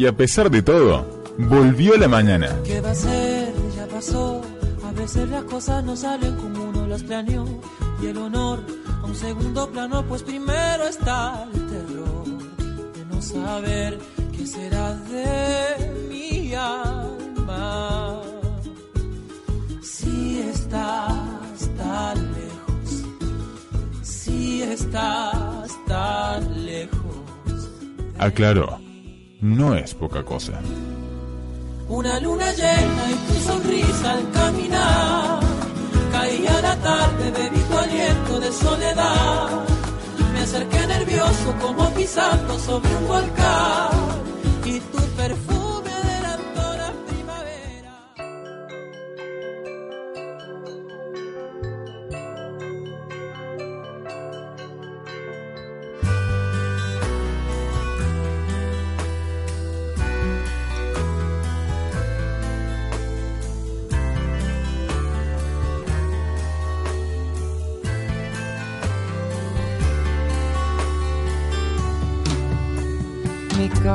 Y a pesar de todo, volvió la mañana. ¿Qué va a ser? Ya pasó. A veces las cosas no salen como uno las planeó. Y el honor a un segundo plano, pues primero está el terror de no saber qué será de mi alma. Si estás tan lejos, si estás tan lejos. Aclaró, no es poca cosa. Una luna llena y tu sonrisa al caminar. Caía la tarde, bebí tu aliento de soledad. Me acerqué nervioso como pisando sobre un volcán. Y tu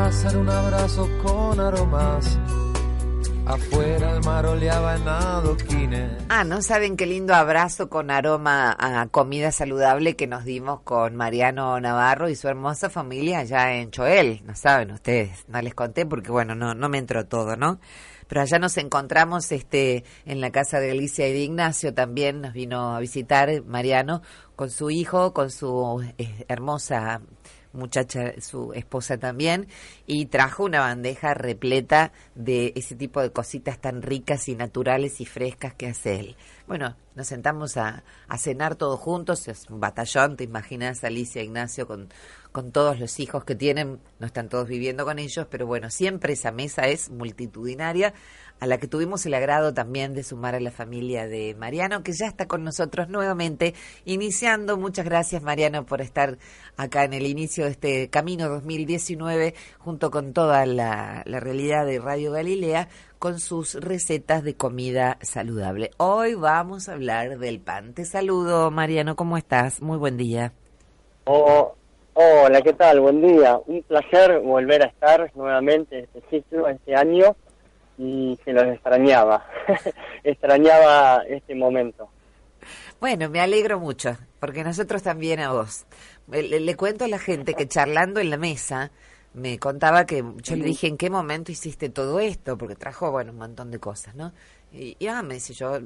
Era un abrazo con aromas. Afuera el mar oleaba en. Ah, ¿no saben qué lindo abrazo con aroma a comida saludable que nos dimos con Mariano Navarro y su hermosa familia allá en Choel? No saben ustedes, no les conté porque bueno, no, no me entró todo, ¿no? Pero allá nos encontramos este en la casa de Alicia y de Ignacio también, nos vino a visitar Mariano con su hijo, con su eh, hermosa muchacha, su esposa también, y trajo una bandeja repleta de ese tipo de cositas tan ricas y naturales y frescas que hace él. Bueno, nos sentamos a, a cenar todos juntos, es un batallón, te imaginas, Alicia, Ignacio, con, con todos los hijos que tienen, no están todos viviendo con ellos, pero bueno, siempre esa mesa es multitudinaria, a la que tuvimos el agrado también de sumar a la familia de Mariano, que ya está con nosotros nuevamente, iniciando. Muchas gracias, Mariano, por estar acá en el inicio de este camino 2019, junto con toda la, realidad de Radio Galilea, con sus recetas de comida saludable. Hoy vamos a hablar del pan. Te saludo, Mariano, ¿cómo estás? Muy buen día. Oh, hola, ¿qué tal? Buen día. Un placer volver a estar nuevamente este ciclo, este año, y se los extrañaba. extrañaba este momento. Bueno, me alegro mucho, porque nosotros también a vos. Le, le cuento a la gente que charlando en la mesa, me contaba que yo le dije, ¿en qué momento hiciste todo esto? Porque trajo, bueno, un montón de cosas, ¿no? Y, y ah, me dice, yo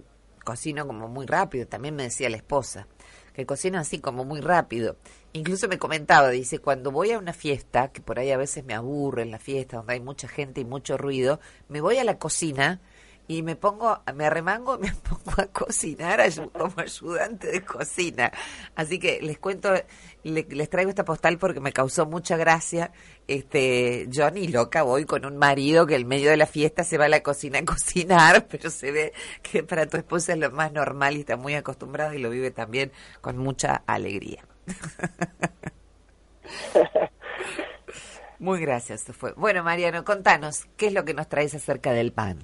cocino como muy rápido, también me decía la esposa, que cocina así como muy rápido. Incluso me comentaba, dice, cuando voy a una fiesta, que por ahí a veces me aburre en la fiesta, donde hay mucha gente y mucho ruido, me voy a la cocina y me pongo, me arremango y me pongo a cocinar como ayudante de cocina. Así que les cuento, le- les traigo esta postal porque me causó mucha gracia. Este, yo ni loca voy con un marido que en medio de la fiesta se va a la cocina a cocinar, pero se ve que para tu esposa es lo más normal y está muy acostumbrada y lo vive también con mucha alegría. Muy gracias, fue. Bueno, Mariano, contanos, ¿qué es lo que nos traes acerca del pan?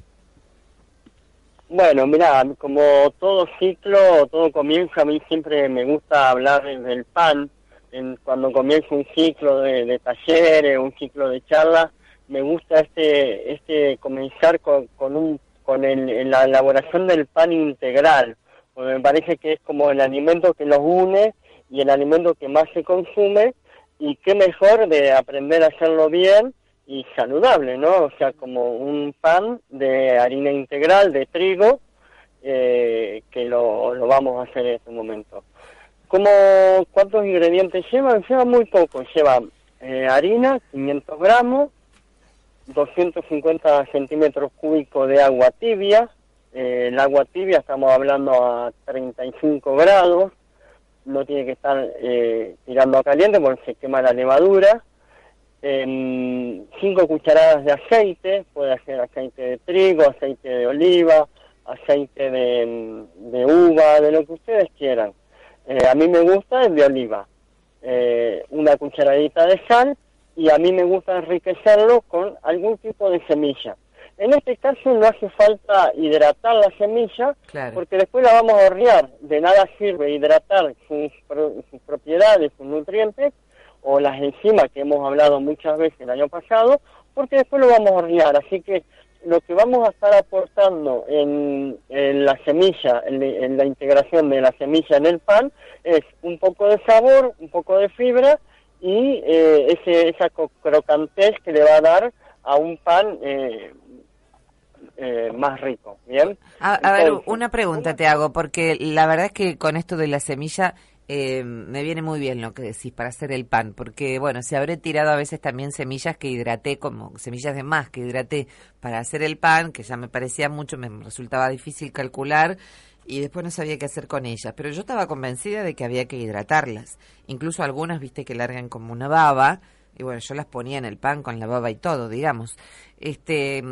Bueno, mira, como todo ciclo, todo comienzo, a mí siempre me gusta hablar del pan. En, cuando comienza un ciclo de, de talleres, un ciclo de charlas, me gusta este, este comenzar con, con, un, con el, la elaboración del pan integral, porque me parece que es como el alimento que los une y el alimento que más se consume, y qué mejor de aprender a hacerlo bien y saludable, ¿no? O sea, como un pan de harina integral, de trigo, eh, que lo, lo vamos a hacer en este momento. ¿Cómo, ¿Cuántos ingredientes llevan? Lleva muy poco. Lleva eh, harina, 500 gramos, 250 centímetros cúbicos de agua tibia. Eh, el agua tibia estamos hablando a 35 grados. No tiene que estar eh, tirando a caliente porque se quema la levadura. cinco cucharadas de aceite, puede ser aceite de trigo, aceite de oliva, aceite de, de uva, de lo que ustedes quieran. Eh, a mí me gusta el de oliva. Eh, una cucharadita de sal y a mí me gusta enriquecerlo con algún tipo de semilla. En este caso no hace falta hidratar la semilla porque después la vamos a hornear. De nada sirve hidratar sus, sus propiedades, sus nutrientes o las enzimas que hemos hablado muchas veces el año pasado porque después lo vamos a hornear. Así que lo que vamos a estar aportando en, la semilla, en, la integración de la semilla en el pan, es un poco de sabor, un poco de fibra y eh, ese, esa crocantez que le va a dar a un pan eh, eh, más rico. ¿Bien? A, ver, una pregunta te hago, porque la verdad es que con esto de la semilla eh, me viene muy bien lo que decís para hacer el pan, porque bueno, se habré tirado a veces también semillas que hidraté, como semillas de más que hidraté para hacer el pan, que ya me parecía mucho, me resultaba difícil calcular y después no sabía qué hacer con ellas. Pero yo estaba convencida de que había que hidratarlas. Incluso algunas, viste, que largan como una baba, y bueno, yo las ponía en el pan con la baba y todo, digamos. Este.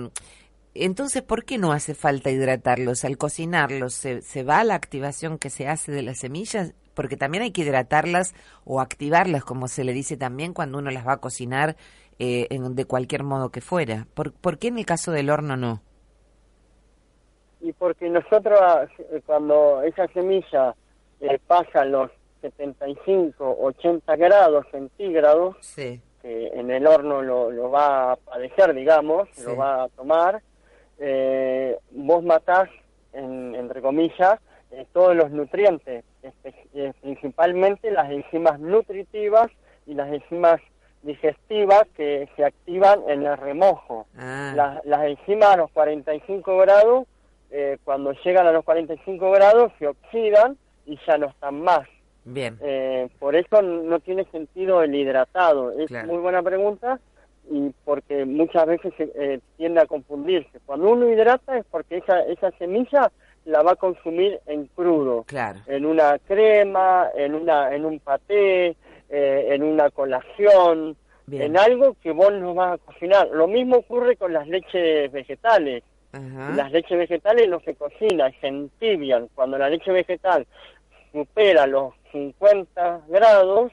Entonces, ¿por qué no hace falta hidratarlos? Al cocinarlos, ¿se, ¿se va la activación que se hace de las semillas? porque también hay que hidratarlas o activarlas, como se le dice también cuando uno las va a cocinar eh, en, de cualquier modo que fuera. ¿Por, ¿Por qué en el caso del horno no? Y porque nosotros eh, cuando esa semilla eh, pasa los 75, 80 grados centígrados, que en el horno lo, lo, va a padecer, digamos, lo va a tomar, eh, vos matás, en, entre comillas, eh, todos los nutrientes, eh, principalmente las enzimas nutritivas y las enzimas digestivas que se activan en el remojo. Ah. Las, enzimas a los 45 grados, eh, cuando llegan a los 45 grados, se oxidan y ya no están más. Bien. por eso no tiene sentido el hidratado. Es muy buena pregunta y porque muchas veces se, tiende a confundirse. Cuando uno hidrata es porque esa, esa semilla la va a consumir en crudo, claro. en una crema, en una en un paté, eh, en una colación, en algo que vos no vas a cocinar. Lo mismo ocurre con las leches vegetales. Las leches vegetales no se cocinan, se entibian. Cuando la leche vegetal supera los 50 grados,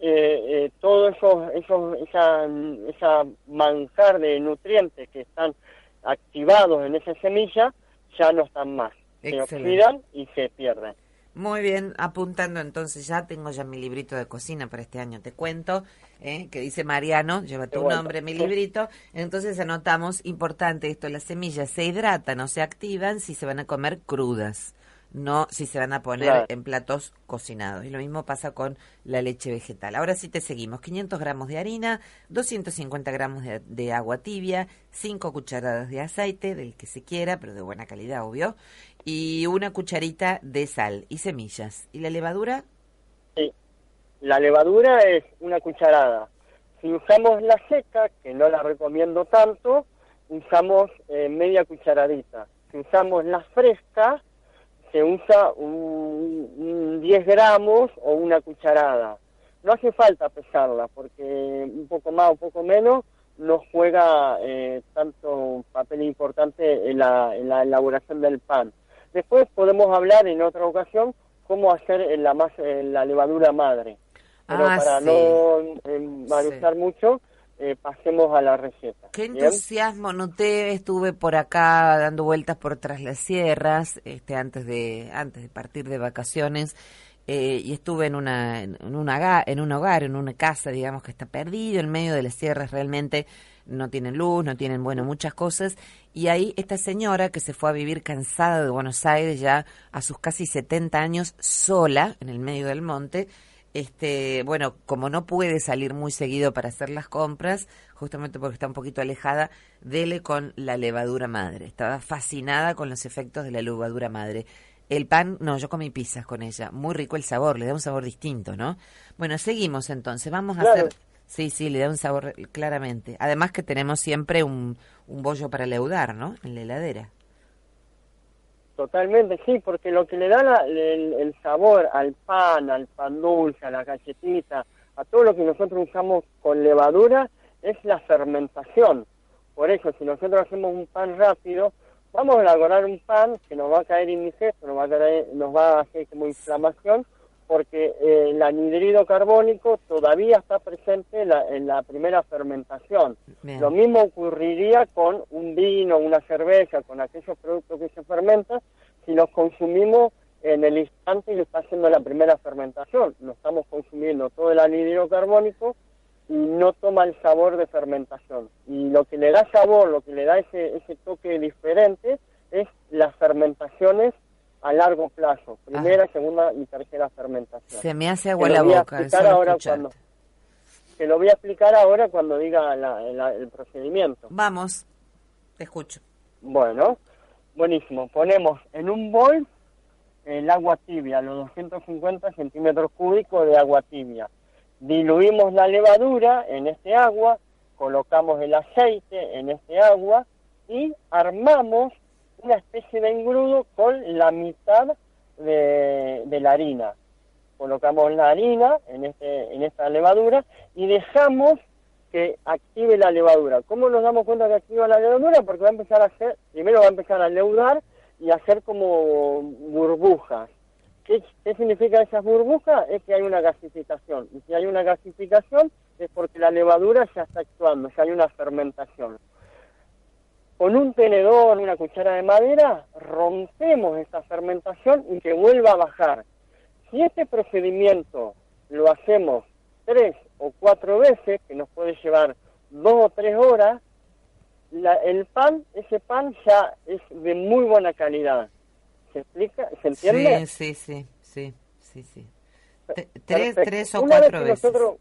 eh, eh, todo eso, eso esa, esa manjar de nutrientes que están activados en esa semilla ya no están más se oxidan y se pierden. Muy bien, apuntando entonces ya, tengo ya mi librito de cocina para este año, te cuento, ¿eh? que dice Mariano, lleva tu nombre, mi librito. Entonces anotamos, importante esto, las semillas se hidratan o se activan si se van a comer crudas no si se van a poner en platos cocinados. Y lo mismo pasa con la leche vegetal. Ahora sí te seguimos. 500 gramos de harina, 250 gramos de, agua tibia, 5 cucharadas de aceite, del que se quiera, pero de buena calidad, obvio, y una cucharita de sal y semillas. ¿Y la levadura? Sí, la levadura es una cucharada. Si usamos la seca, que no la recomiendo tanto, usamos eh, media cucharadita. Si usamos la fresca, se usa un, 10 gramos o una cucharada. No hace falta pesarla porque un poco más o poco menos no juega eh, tanto papel importante en la, en la elaboración del pan. Después podemos hablar en otra ocasión cómo hacer la, más, la levadura madre. Pero ah, para no eh, mucho, eh, pasemos a la receta. Qué entusiasmo noté, estuve por acá dando vueltas por tras las sierras, este, antes de antes de partir de vacaciones. Eh, y estuve en una en, una en un hogar, en una casa, digamos que está perdido en medio de las sierras, realmente no tienen luz, no tienen bueno muchas cosas y ahí esta señora que se fue a vivir cansada de Buenos Aires ya a sus casi 70 años sola en el medio del monte este, bueno, como no puede salir muy seguido para hacer las compras, justamente porque está un poquito alejada, dele con la levadura madre. Estaba fascinada con los efectos de la levadura madre. El pan, no, yo comí pizzas con ella. Muy rico el sabor, le da un sabor distinto, ¿no? Bueno, seguimos entonces. Vamos a hacer. Sí, sí, le da un sabor claramente. Además que tenemos siempre un, un bollo para leudar, ¿no? En la heladera. Totalmente, sí, porque lo que le da el, sabor al pan, al pan dulce, a la galletita, a todo lo que nosotros usamos con levadura, es la fermentación. Por eso, si nosotros hacemos un pan rápido, vamos a elaborar un pan que nos va a caer indigesto, nos va a, caer, nos va a hacer como inflamación, porque eh, el anhidrido carbónico todavía está presente en la, primera fermentación. Lo mismo ocurriría con un vino, una cerveza, con aquellos productos que se fermentan, si los consumimos en el instante que está haciendo la primera fermentación. No estamos consumiendo todo el anhidrido carbónico y no toma el sabor de fermentación. Y lo que le da sabor, lo que le da ese, ese toque diferente es las fermentaciones a largo plazo, primera, segunda y tercera fermentación. Se me hace agua la boca. ahora cuando, te lo voy a explicar ahora cuando diga el procedimiento. Vamos, te escucho. Bueno, buenísimo. Ponemos en un bol el agua tibia, los 250 centímetros cúbicos de agua tibia. Diluimos la levadura en este agua, colocamos el aceite en este agua y armamos una especie de engrudo con la mitad de, la harina. Colocamos la harina en, este, en esta levadura y dejamos que active la levadura. ¿Cómo nos damos cuenta que activa la levadura? Porque va a empezar a hacer, primero va a empezar a leudar y a hacer como burbujas. ¿Qué, ¿Qué, significa esas burbujas? Es que hay una gasificación. Y si hay una gasificación es porque la levadura ya está actuando, ya hay una fermentación con un tenedor, una cuchara de madera, rompemos esta fermentación y que vuelva a bajar. Si este procedimiento lo hacemos tres o cuatro veces, que nos puede llevar dos o tres horas, el pan, ese pan ya es de muy buena calidad. ¿Se explica? ¿Se entiende? Sí, sí, sí, sí, sí. Tres, tres, o cuatro veces. Nosotros,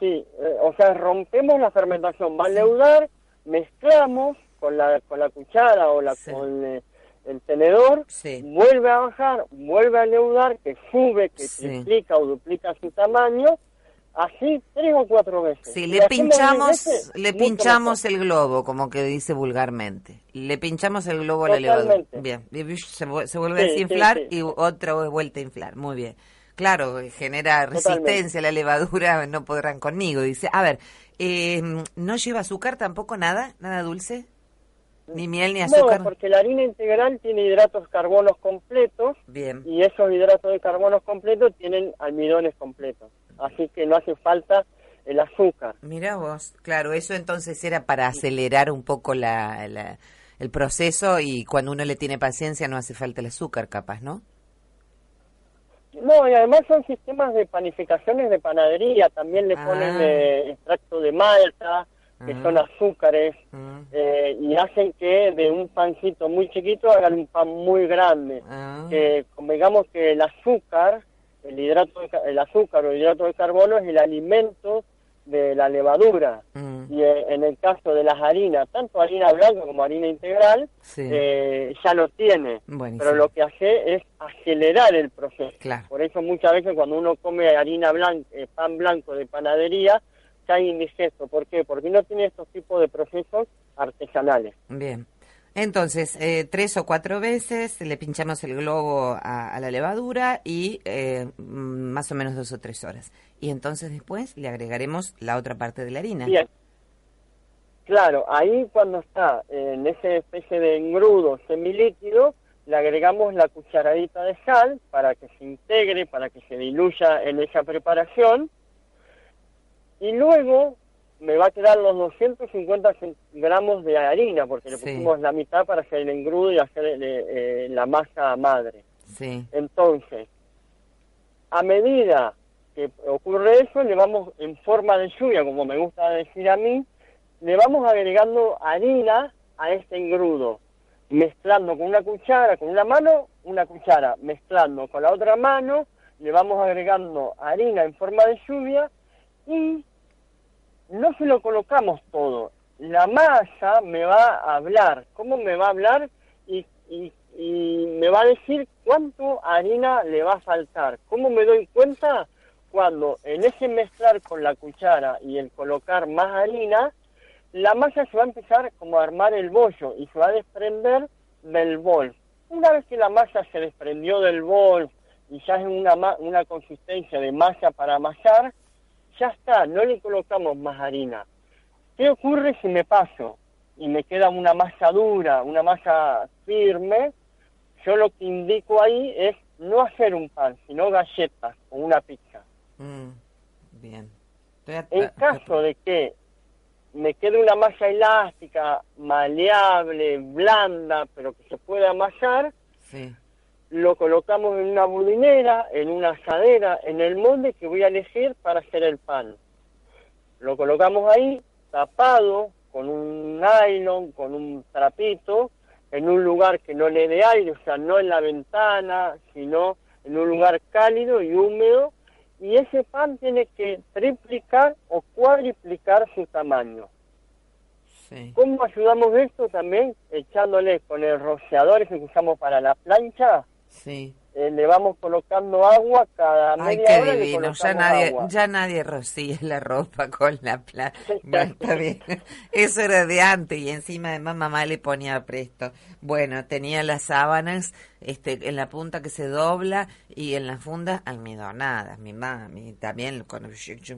sí, eh, o sea, rompemos la fermentación, va a leudar mezclamos con la, con la cuchara o la, con eh, el tenedor, vuelve a bajar, vuelve a leudar, que sube, que triplica o duplica su tamaño, así tres o cuatro veces. Sí, le pinchamos, le pinchamos el globo, como que dice vulgarmente. Le pinchamos el globo a la levadura. Bien, se, vuelve a desinflar y otra vuelta a inflar. Muy bien. Claro, genera resistencia a la levadura, no podrán conmigo. Dice, a ver, eh, ¿no lleva azúcar tampoco nada? ¿Nada dulce? Ni miel ni azúcar. No, porque la harina integral tiene hidratos carbonos completos. Bien. Y esos hidratos de carbonos completos tienen almidones completos. Así que no hace falta el azúcar. Mira vos, claro, eso entonces era para acelerar un poco la, el proceso y cuando uno le tiene paciencia no hace falta el azúcar, capaz, ¿no? No, y además son sistemas de panificaciones de panadería, también le ponen ah. eh, extracto de malta, que ah. son azúcares, ah. eh, y hacen que de un pancito muy chiquito hagan un pan muy grande. Que digamos que el azúcar, el hidrato, el azúcar o el hidrato de carbono es el alimento de la levadura. Mm. Y eh, en el caso de las harinas, tanto harina blanca como harina integral, eh, ya lo tiene. Pero lo que hace es acelerar el proceso. Por eso muchas veces cuando uno come harina blanca, eh, pan blanco de panadería, cae indigesto. ¿Por qué? Porque no tiene estos tipos de procesos artesanales. Bien. Entonces, eh, tres o cuatro veces le pinchamos el globo a, la levadura y eh, mm, más o menos dos o tres horas. Y entonces después le agregaremos la otra parte de la harina. Bien. Claro, ahí cuando está en esa especie de engrudo semilíquido, le agregamos la cucharadita de sal para que se integre, para que se diluya en esa preparación. Y luego me va a quedar los 250 gramos de harina, porque le pusimos la mitad para hacer el engrudo y hacer eh, eh, la masa madre. Sí. Entonces, a medida que ocurre eso, le vamos en forma de lluvia, como me gusta decir a mí, le vamos agregando harina a este engrudo, mezclando con una cuchara, con una mano, una cuchara, mezclando con la otra mano, le vamos agregando harina en forma de lluvia y no se lo colocamos todo. La masa me va a hablar. ¿Cómo me va a hablar? Y, y, me va a decir cuánto harina le va a faltar. ¿Cómo me doy cuenta? Cuando en ese mezclar con la cuchara y el colocar más harina, la masa se va a empezar como a armar el bollo y se va a desprender del bol. Una vez que la masa se desprendió del bol y ya es una, una consistencia de masa para amasar, ya está, no le colocamos más harina. ¿Qué ocurre si me paso y me queda una masa dura, una masa firme? Yo lo que indico ahí es no hacer un pan, sino galletas o una pizza. Mm, bien. En caso de que me quede una masa elástica, maleable, blanda, pero que se pueda amasar, Sí. Lo colocamos en una budinera, en una asadera, en el molde que voy a elegir para hacer el pan. Lo colocamos ahí, tapado, con un nylon, con un trapito, en un lugar que no le dé aire, o sea, no en la ventana, sino en un lugar cálido y húmedo, y ese pan tiene que triplicar o cuadriplicar su tamaño. Sí. ¿Cómo ayudamos esto también? Echándole con el rociador ese que usamos para la plancha, Sí. eh, le vamos colocando agua cada Ay, media qué hora. divino. Ya nadie, agua. ya nadie rocía la ropa con la plata. Bueno, está bien. Eso era de antes y encima además mamá le ponía presto. Bueno, tenía las sábanas este, en la punta que se dobla y en la funda almidonadas. Mi mami también con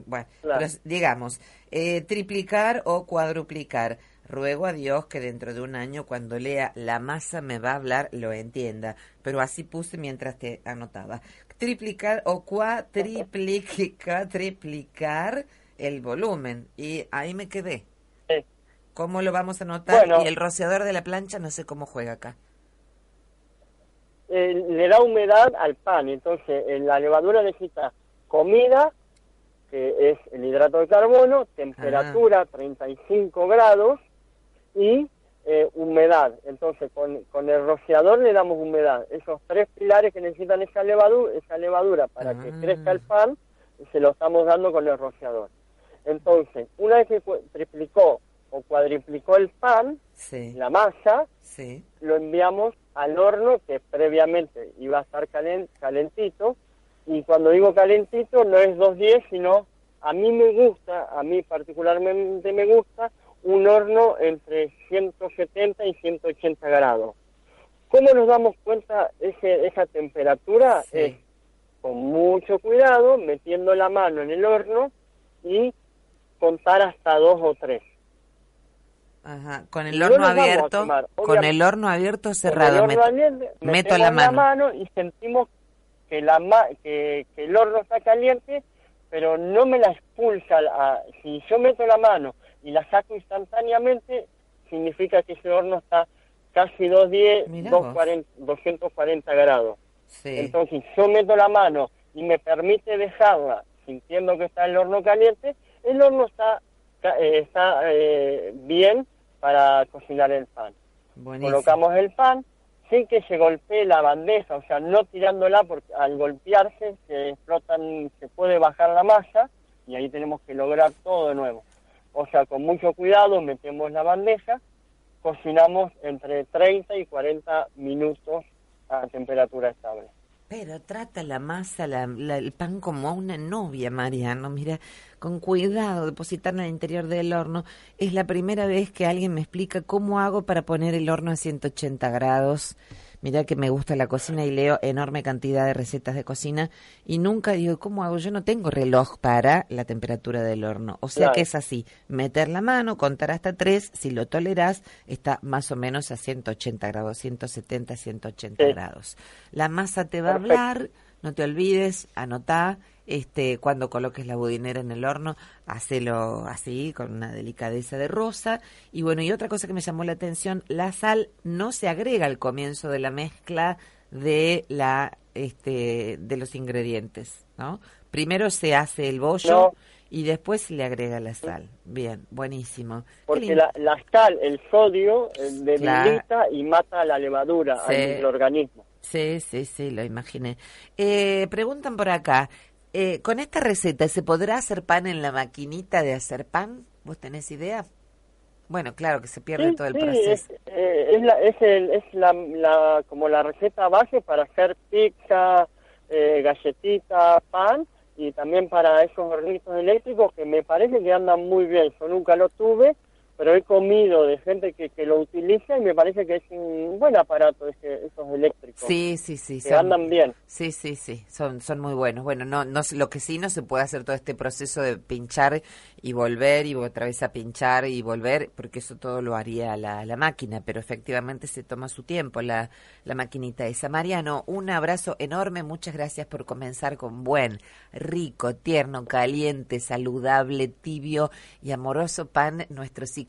Bueno, Claro. pero digamos, eh, triplicar o cuadruplicar. Ruego a Dios que dentro de un año, cuando lea la masa me va a hablar, lo entienda. Pero así puse mientras te anotaba. Triplicar o cuatriplicar, triplicar el volumen. Y ahí me quedé. Sí. ¿Cómo lo vamos a anotar? Bueno. y el rociador de la plancha no sé cómo juega acá. Eh, le da humedad al pan, entonces eh, la levadura necesita comida, que es el hidrato de carbono, temperatura 35 grados y eh, humedad. Entonces con, con el rociador le damos humedad. Esos tres pilares que necesitan esa levadura, esa levadura para que Ah. crezca el pan, se lo estamos dando con el rociador. Entonces, una vez que triplicó o cuadriplicó el pan, Sí, la masa, sí. lo enviamos al horno que previamente iba a estar calen- calentito y cuando digo calentito no es 210 sino a mí me gusta, a mí particularmente me gusta un horno entre 170 y 180 grados. ¿Cómo nos damos cuenta ese, esa temperatura? Sí. Es con mucho cuidado, metiendo la mano en el horno y contar hasta dos o tres. Ajá. Con el horno abierto, con el horno abierto cerrado. horno caliente, meto la mano. y sentimos que, la ma- que, que el horno está caliente, pero no me la expulsa. si yo meto la mano y la saco instantáneamente, significa que ese horno está casi 210, Mirá vos. 240, 240 grados. Sí. Entonces, yo meto la mano y me permite dejarla sintiendo que está el horno caliente, el horno está, eh, está eh, bien para cocinar el pan. Buenísimo. Colocamos el pan sin que se golpee la bandeja, o sea, no tirándola porque al golpearse se explotan, se puede bajar la masa y ahí tenemos que lograr todo de nuevo. O sea, con mucho cuidado metemos la bandeja, cocinamos entre 30 y 40 minutos a temperatura estable. Pero trata la masa, la- el pan como a una novia, Mariano. Mira, con cuidado, depositarla el interior del horno. Es la primera vez que alguien me explica cómo hago para poner el horno a 180 grados. Mira que me gusta la cocina y leo enorme cantidad de recetas de cocina y nunca digo, ¿cómo hago? Yo no tengo reloj para la temperatura del horno. O sea Claro. que es así, meter la mano, contar hasta tres, si lo tolerás, está más o menos a 180 grados, 170, 180 Sí. grados. La masa te va Perfecto. a hablar, no te olvides, anotá, este, cuando coloques la budinera en el horno, hacelo así, con una delicadeza de rosa. Y bueno, y otra cosa que me llamó la atención, la sal no se agrega al comienzo de la mezcla de la, este, de los ingredientes, ¿no? Primero se hace el bollo No. y después se le agrega la sal. Bien, buenísimo. Porque la, la sal, el sodio, eh, debilita y mata la levadura Sí. al microorganismo. Sí, sí, sí, lo imaginé. Eh, preguntan por acá, eh, ¿con esta receta se podrá hacer pan en la maquinita de hacer pan? ¿Vos tenés idea? Bueno, claro que se pierde Sí, todo el sí, proceso. Es, eh, es, la, es, el, es la, la- como la receta base para hacer pizza, eh, galletita, pan y también para esos hornitos eléctricos que me parece que andan muy bien. Yo nunca lo tuve, pero he comido de gente que, que lo utiliza y me parece que es un buen aparato ese, esos eléctricos. Sí, sí, sí. Que andan bien. Sí, sí, sí, son, son muy buenos. Bueno, no, no, lo que sí no se puede hacer todo este proceso de pinchar y volver y otra vez a pinchar y volver, porque eso todo lo haría la, la máquina, pero efectivamente se toma su tiempo la, la maquinita esa. Mariano, un abrazo enorme, muchas gracias por comenzar con buen, rico, tierno, caliente, saludable, tibio y amoroso pan nuestro ciclo